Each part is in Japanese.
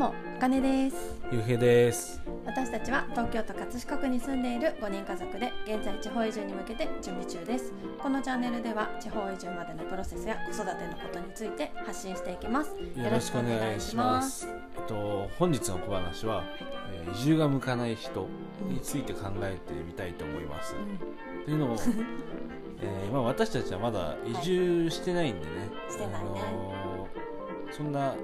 もあかねです。ゆうへいです。私たちは東京都葛飾区に住んでいる5人家族で現在地方移住に向けて準備中です。このチャンネルでは地方移住までのプロセスや子育てのことについて発信していきます。よろしくお願いします。えっと本日の小話は、えー移住が向かない人について考えてみたいと思います、うというのも、えーまあ、私たちはまだ移住してないんでね、してないね。あのーそんな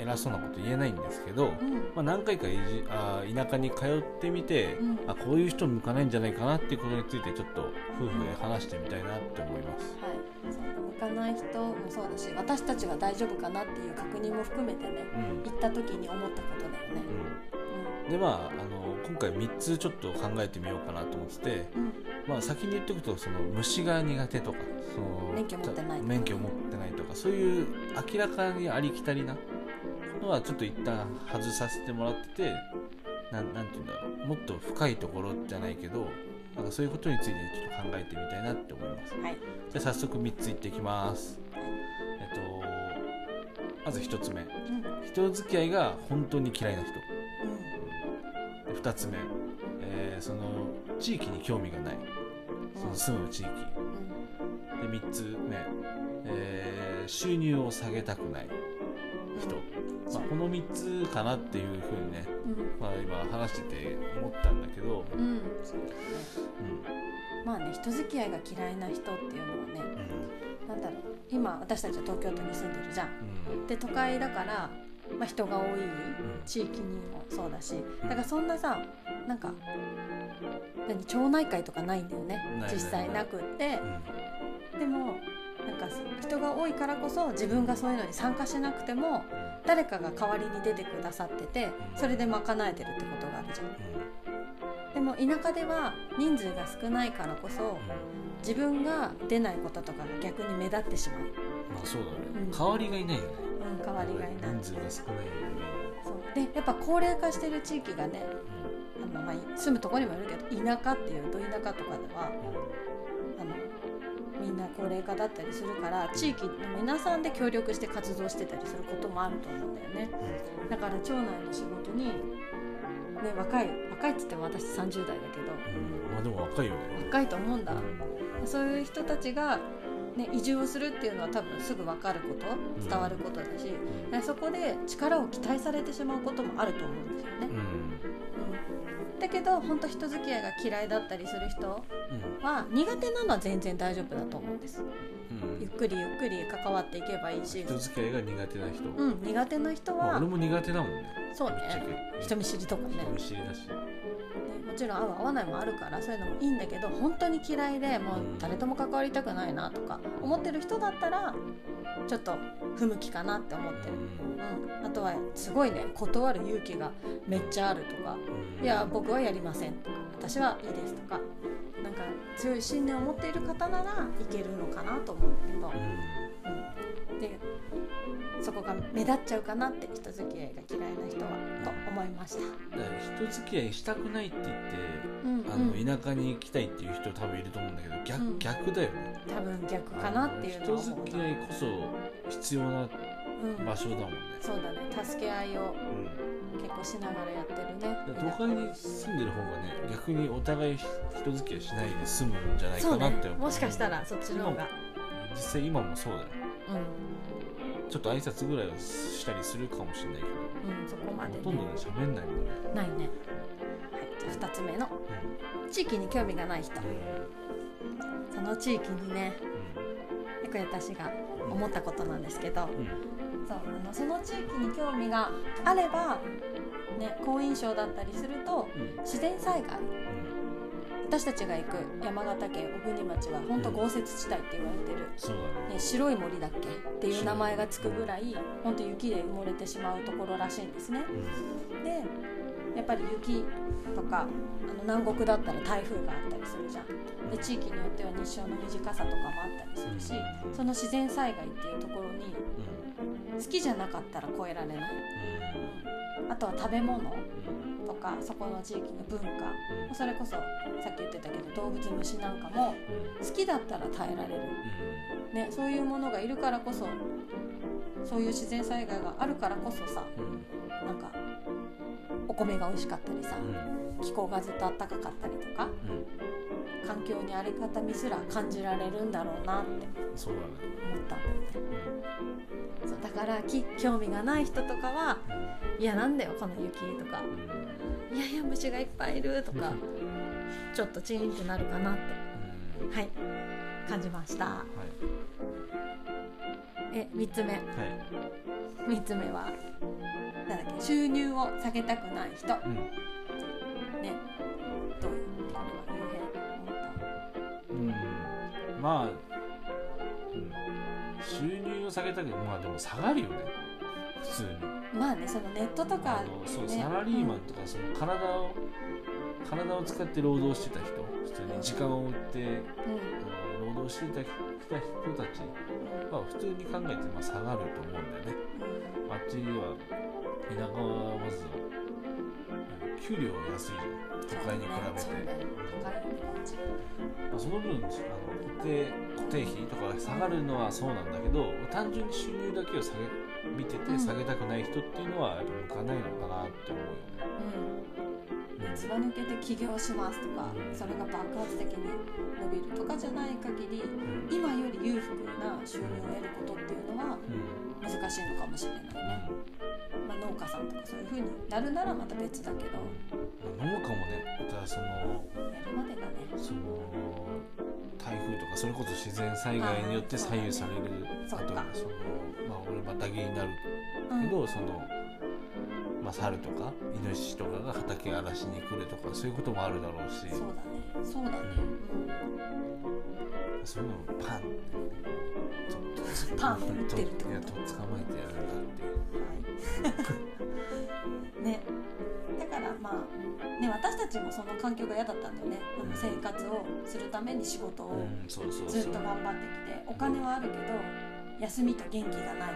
偉そうなこと言えないんですけど、んうん。まあ、何回か移住あー田舎に通ってみて、うん。あこういう人向かないんじゃないかなっていうことについてちょっと夫婦で話してみたいなって思います、はい、向かない人もそうだし私たちが大丈夫かなっていう確認も含めてねうん。行った時に思ったことだよね。うん。でまああの今回3つちょっと考えてみようかなと思ってて、まあ、先に言っておくとその虫が苦手とかその免許持ってないとか。免許持ってないとかそういう明らかにありきたりなのはちょっと一旦外させてもらっててなんなんて言うんだろう。もっと深いところじゃないけどなんかそういうことについてちょっと考えてみたいなって思います。はい。じゃあ早速3ついっていきます。えっとまず1つ目。うん。人付き合いが本当に嫌いな人。うん。で2つ目、えーその地域に興味がない。その住む地域。うん。で3つ目、えー収入を下げたくない人、まあ、この3つかなっていうふうにね、うん。まあ、今話してて思ったんだけど、うん、うん、そうだねまあね人付き合いが嫌いな人っていうのはねうん。なんだろう。今私たちは東京都に住んでるじゃん。うん。で都会だから、まあ、人が多い地域にもそうだしだからそんなさなんか何町内会とかないんだよね。実際なくって。うん。でもなんか人が多いからこそ自分がそういうのに参加しなくても誰かが代わりに出てくださっててそれで賄えてるってことがあるじゃん。でも田舎では人数が少ないからこそ自分が出ないこととかが逆に目立ってしまう、まあそうだね、うん。代わりがいないよね。うん、代わりがいない。人数が少ないよね、そう。でやっぱ高齢化してる地域がねあの、まあ、住むところにもよるけど田舎っていうと田舎とかではな高齢化だったりするから地域の皆さんで協力して活動してたりすることもあると思うんだよね。だから町内の仕事に、ね、若い若いっつっても私30代だけど。うん。まあでも若いよね。若いと思うんだ。そういう人たちが、ね、移住をするっていうのは多分すぐ分かることうん。伝わることだし、うん。ねそこで力を期待されてしまうこともあると思うんですよね。うんうんだけど本当人付き合いが嫌いだったりする人うん。は苦手なのは全然大丈夫だと思うんです。うん。ゆっくりゆっくり関わっていけばいいし、人付き合いが苦手な人、うん、苦手な人はまあ俺も苦手だもんね。そうね。け。人見知りとかね。人見知りだし。ねもちろん合う合わないもあるからそういうのもいいんだけど本当に嫌いでもう誰とも関わりたくないなとか思ってる人だったらちょっと不向きかなって思ってる、うん、あとはすごいね断る勇気がめっちゃあるとか。うん。いや僕はやりませんとか。私はいいですとか。なんか強い信念を持っている方ならいけるのかなと思う。んだけど、そこが目立っちゃうかなって人付き合いが嫌いな人はと思いました。人付き合いしたくないって言ってうんあうん。の田舎に行きたいっていう人多分いると思うんだけど逆,、うん。逆だよね。多分逆かなっていうのは人付き合いこそ必要なうん、場所だもんね、そうだね。助け合いをうん結構しながらやってるね。都会に住んでる方がね逆にお互い人付き合いしないで済むんじゃないかなって思う。もしかしたらそっちの方が。実際今もそうだよ。うちょっと挨拶ぐらいはしたりするかもしれないけど。ん、うん、そこまで、ね、ほとんどね喋んないもんね、ないね。はいじゃあ2つ目の。地域に興味がない人。その地域にねよく私が思ったことなんですけど、うん。うんそうあのその地域に興味があればね好印象だったりするとうん。自然災害私たちが行く山形県小国町は本当豪雪地帯って言われてる、ね。ね、白い森だっけ？っていう名前がつくぐらい本当雪で埋もれてしまうところらしいんですね。うん。でやっぱり雪とかあの南国だったら台風があったりするじゃん。で地域によっては日照の短さとかもあったりするしうん。その自然災害っていうところにうん。好きじゃなかったら越えられない。うあとは食べ物とかそこの地域の文化。それこそさっき言ってたけど動物虫なんかも好きだったら耐えられる、ね、そういうものがいるからこそそういう自然災害があるからこそさなんかお米が美味しかったりさ気候がずっと暖かかったりとか環境にあり方みすら感じられるんだろうなって思ったんだよねそうだからき興味がない人とかは「いやなんだよこの雪」とか「いやいや虫がいっぱいいる」とかちょっとチーンってなるかなってうん。はい感じました。はい。え3つ目。はい。3つ目はなんだっけ収入を下げたくない人。うん。ね。どういうこれは言うへん思っうん。まあ、うん、収入を下げたけどまあでも下がるよね。普通に。たまあねそのネットとかあのそう、ねサラリーマンとかその体を体を使って労働してた人。普通に時間を売ってうん。労働してた人たちは普通に考えてまあ下がると思うんだよね。あっちは田舎はまずうん給料が安いじゃん。都会に比べて、その分あの固定固定費とかが下がるのはそうなんだけど単純に収入だけを下げ見てうん。て下げたくない人っていうのはやっぱ向かないのかなって思うよね。うん、貫けて起業しますとかうん。それが爆発的に伸びるとかじゃない限りうん。今より裕福な収入を得ることっていうのはうん。難しいのかもしれない。ね、まあ、農家さんとかそういう風になるならまた別だけど。うん。農家もねまたそのやるまでがね。そのとかそれこそ自然災害によって左右されるあとそのまあ俺畑になるうん。けど、そのまあ猿とかイノシシとかが畑荒らしに来るとかそういうこともあるだろうし。そうだね。そうだね、そういうのをパンパンって打ってるってこいやとと捕まえてやるんだっていう。はい。ねらまあね私たちもその環境が嫌だったんだよね。あの生活をするために仕事をずっと頑張ってきてお金はあるけど休みと元気がない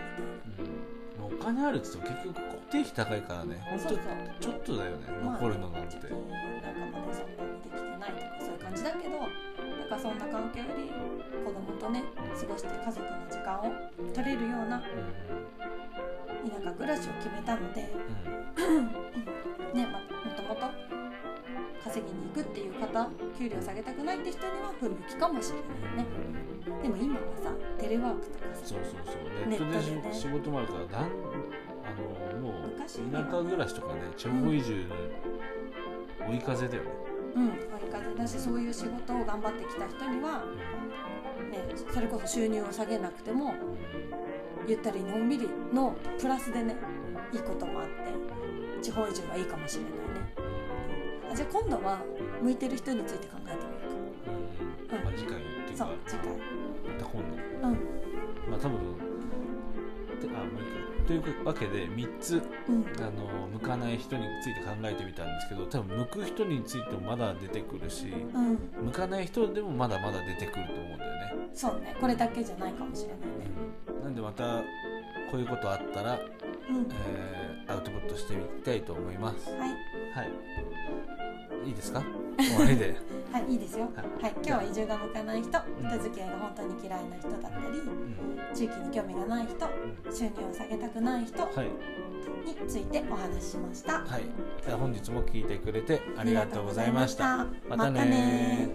みうん。もうお金あるっつっても結局固定費高いからね。ほんとちょっとだよね。たいな残るのなんて、まあなんかもねそんなにできてないとかそういう感じだけどなんかそんな環境より子供とね過ごして家族の時間を取れるような田舎暮らしを決めたのでうん 稼ぎに行くっていう方給料下げたくないって人には不向きかもしれないね。でも今はさテレワークとかさそうそうそう。ネットでね。仕事もあるからだんあのもう昔田舎暮らしとかね地方移住の追い風だよね、うん。追い風。だしそういう仕事を頑張ってきた人には、ね、それこそ収入を下げなくてもゆったりのんびりのプラスでねいいこともあって地方移住はいいかもしれないね。あじゃあ今度は向いてる人について考えてみようか。うん。まあ、次回っていうか。そう次回。また今度。うん。まあ多分てあもういいか。というわけで3つうん。あの向かない人について考えてみたんですけど多分向く人についてもまだ出てくるしうん。向かない人でもまだまだ出てくると思うんだよね、そうね。これだけじゃないかもしれないね。なんでまたこういうことあったら、うん。えーアウトプットしてみたいと思います。はい。はいいいですか？終わりで。はいいいですよ。はい。はい今日は移住が向かない人人付き合いが本当に嫌いな人だったりうん。地域に興味がない人収入を下げたくない人はい。についてお話ししました。はい、本日も聞いてくれてありがとうございました。また。ね